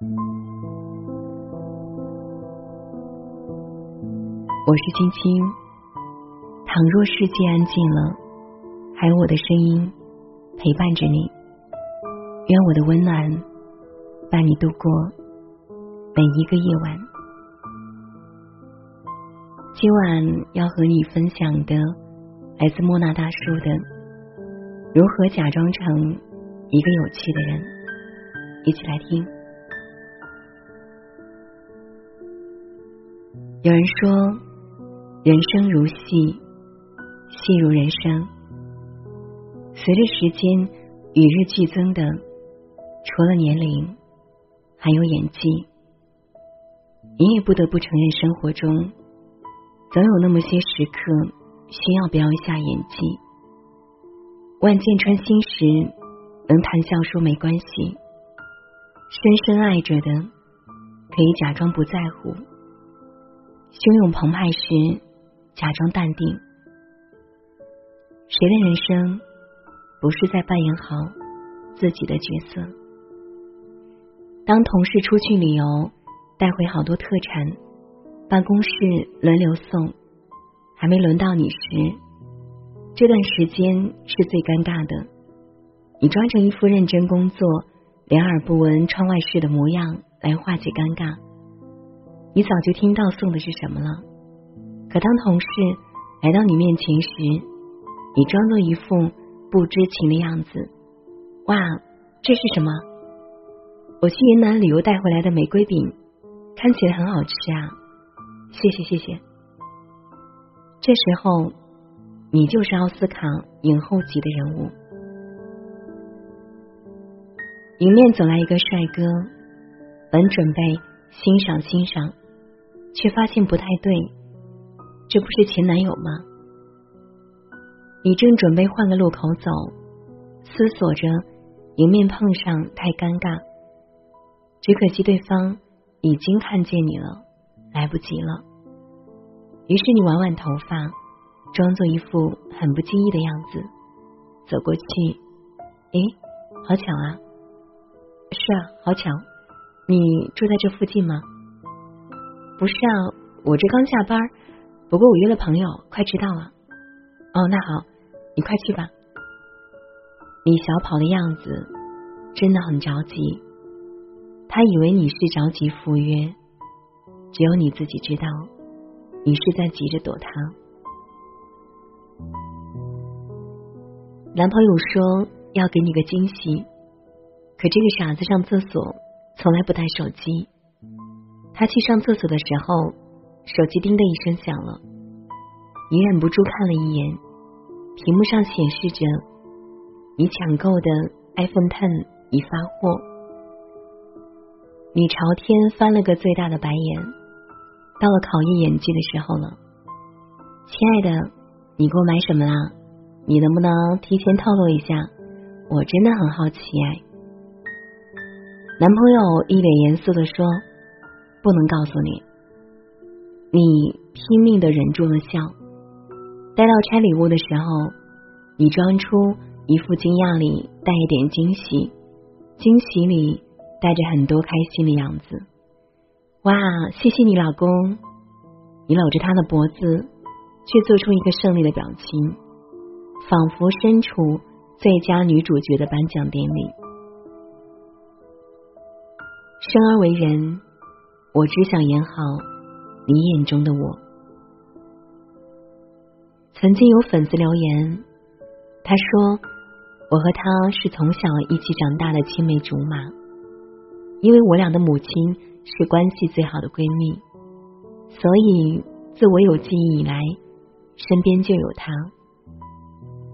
我是青青。倘若世界安静了，还有我的声音陪伴着你。愿我的温暖伴你度过每一个夜晚。今晚要和你分享的来自莫那大叔的《如何假装成一个有趣的人》，一起来听。有人说，人生如戏，戏如人生。随着时间与日俱增的，除了年龄，还有演技。你也不得不承认，生活中总有那么些时刻需要表一下演技。万箭穿心时，能谈笑说没关系；深深爱着的，可以假装不在乎。汹涌澎湃时，假装淡定。谁的人生不是在扮演好自己的角色？当同事出去旅游，带回好多特产，办公室轮流送，还没轮到你时，这段时间是最尴尬的。你装成一副认真工作、两耳不闻窗外事的模样来化解尴尬。你早就听到送的是什么了，可当同事来到你面前时，你装作一副不知情的样子。哇，这是什么？我去云南旅游带回来的玫瑰饼，看起来很好吃啊！谢谢谢谢。这时候，你就是奥斯卡影后级的人物。迎面走来一个帅哥，本准备欣赏欣赏。却发现不太对，这不是前男友吗？你正准备换个路口走，思索着迎面碰上太尴尬，只可惜对方已经看见你了，来不及了。于是你挽挽头发，装作一副很不经意的样子走过去。诶，好巧啊！是啊，好巧。你住在这附近吗？不是啊，我这刚下班，不过我约了朋友，快迟到了。哦，那好，你快去吧。你小跑的样子真的很着急，他以为你是着急赴约，只有你自己知道，你是在急着躲他。男朋友说要给你个惊喜，可这个傻子上厕所从来不带手机。他去上厕所的时候，手机叮的一声响了，你忍不住看了一眼，屏幕上显示着你抢购的 iPhone Ten 已发货。你朝天翻了个最大的白眼，到了考验演技的时候了。亲爱的，你给我买什么啦？你能不能提前透露一下？我真的很好奇哎。男朋友一脸严肃的说。不能告诉你，你拼命的忍住了笑。待到拆礼物的时候，你装出一副惊讶里带一点惊喜，惊喜里带着很多开心的样子。哇，谢谢你老公！你搂着他的脖子，却做出一个胜利的表情，仿佛身处最佳女主角的颁奖典礼。生而为人。我只想演好你眼中的我。曾经有粉丝留言，他说：“我和他是从小一起长大的青梅竹马，因为我俩的母亲是关系最好的闺蜜，所以自我有记忆以来，身边就有他。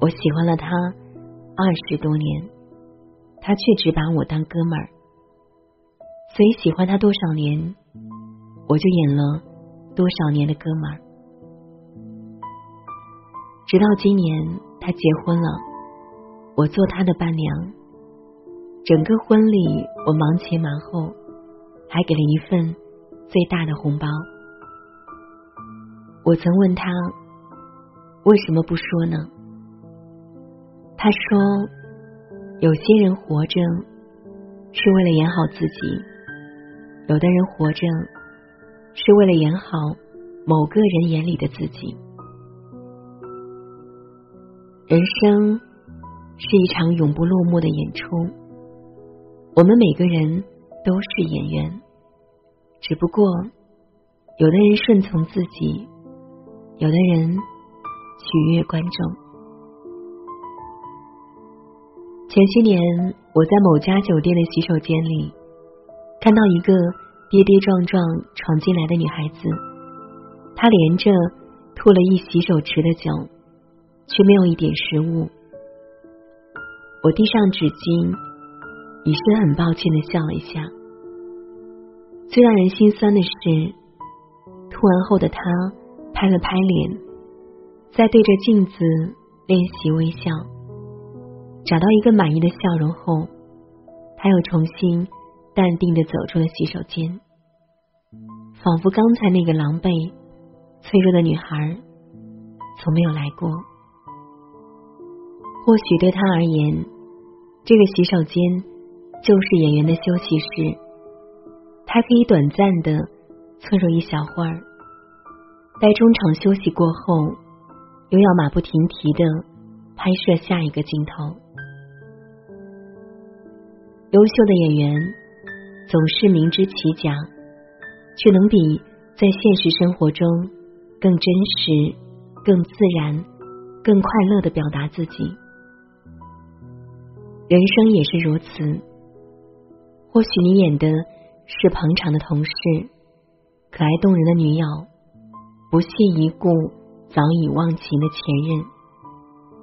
我喜欢了他二十多年，他却只把我当哥们儿，所以喜欢他多少年。”我就演了多少年的哥们儿，直到今年他结婚了，我做他的伴娘。整个婚礼我忙前忙后，还给了一份最大的红包。我曾问他为什么不说呢？他说：“有些人活着是为了演好自己，有的人活着是为了演好某个人眼里的自己。人生是一场永不落幕的演出，我们每个人都是演员，只不过有的人顺从自己，有的人取悦观众。前些年，我在某家酒店的洗手间里。看到一个跌跌撞撞闯进来的女孩子，她连着吐了一洗手池的酒，却没有一点食物。我递上纸巾，以是很抱歉的笑了一下。最让人心酸的是，吐完后的她拍了拍脸，在对着镜子练习微笑，找到一个满意的笑容后，她又重新。淡定的走出了洗手间，仿佛刚才那个狼狈、脆弱的女孩从没有来过。或许对他而言，这个洗手间就是演员的休息室，他可以短暂的脆弱一小会儿，待中场休息过后，又要马不停蹄的拍摄下一个镜头。优秀的演员。总是明知其假，却能比在现实生活中更真实、更自然、更快乐的表达自己。人生也是如此。或许你演的是捧场的同事、可爱动人的女友、不屑一顾、早已忘情的前任；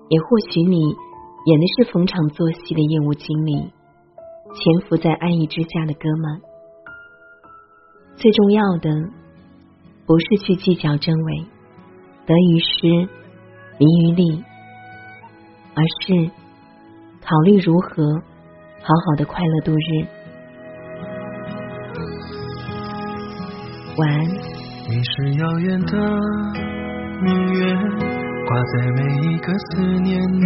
也或许你演的是逢场作戏的业务经理。潜伏在安逸之下的哥们，最重要的不是去计较真伪，得于失，名于利，而是考虑如何好好的快乐度日。晚安。你是遥远的明月，挂在每一个思念你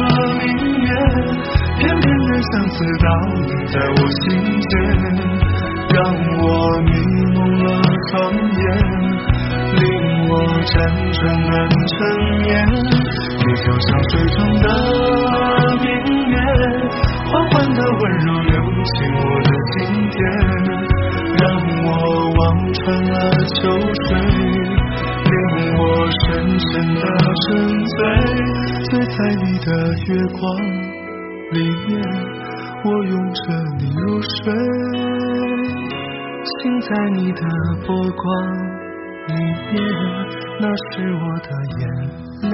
的相思倒映在我心间，让我迷蒙了双眼，令我辗转难成眠。你就像水中的明月，缓缓的温柔流进我的心田，让我望穿了秋水，令我深深的沉醉，醉在你的月光。在你的波光里面，那是我的眼泪。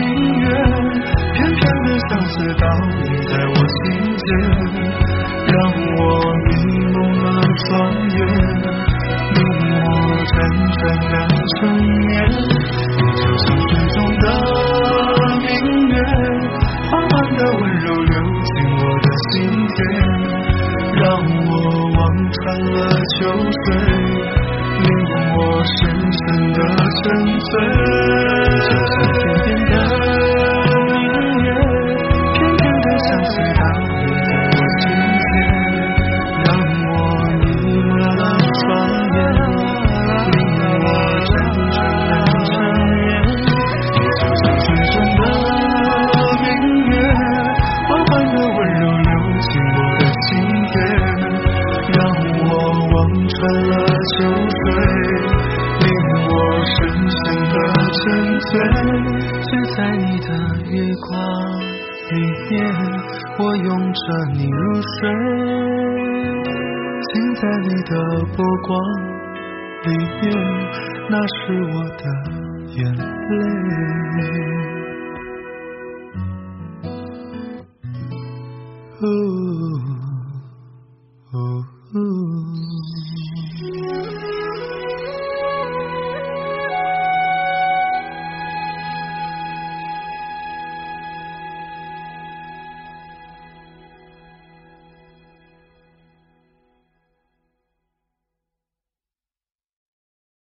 相思倒映在我心间，让我迷蒙了双眼。令我辗转难成眠，醉醉在你的月光里面我拥着你入睡醒在你的波光里面那是我的眼泪